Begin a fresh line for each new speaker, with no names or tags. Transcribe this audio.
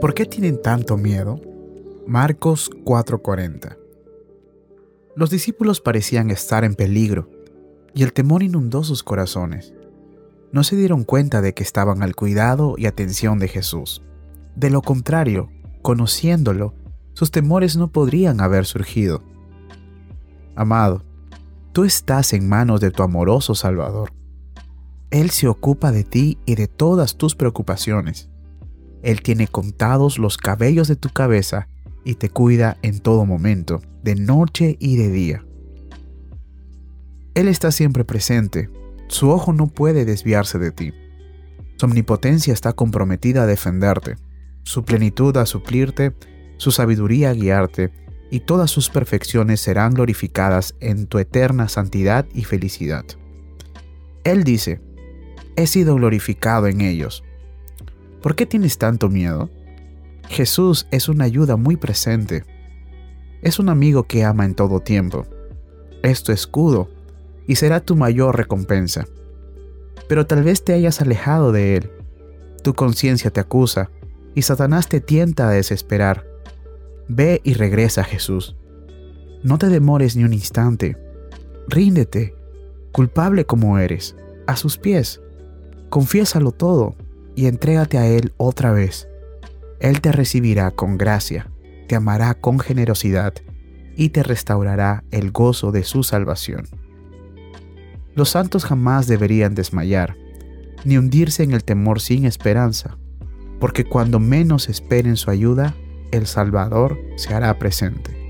¿Por qué tienen tanto miedo? Marcos 4:40 Los discípulos parecían estar en peligro y el temor inundó sus corazones. No se dieron cuenta de que estaban al cuidado y atención de Jesús. De lo contrario, conociéndolo, sus temores no podrían haber surgido. Amado, tú estás en manos de tu amoroso Salvador. Él se ocupa de ti y de todas tus preocupaciones. Él tiene contados los cabellos de tu cabeza y te cuida en todo momento, de noche y de día. Él está siempre presente, su ojo no puede desviarse de ti. Su omnipotencia está comprometida a defenderte, su plenitud a suplirte, su sabiduría a guiarte, y todas sus perfecciones serán glorificadas en tu eterna santidad y felicidad. Él dice, he sido glorificado en ellos, ¿Por qué tienes tanto miedo? Jesús es una ayuda muy presente. Es un amigo que ama en todo tiempo. Es tu escudo y será tu mayor recompensa. Pero tal vez te hayas alejado de él. Tu conciencia te acusa y Satanás te tienta a desesperar. Ve y regresa a Jesús. No te demores ni un instante. Ríndete, culpable como eres, a sus pies. Confiésalo todo y entrégate a Él otra vez. Él te recibirá con gracia, te amará con generosidad y te restaurará el gozo de su salvación. Los santos jamás deberían desmayar, ni hundirse en el temor sin esperanza, porque cuando menos esperen su ayuda, el Salvador se hará presente.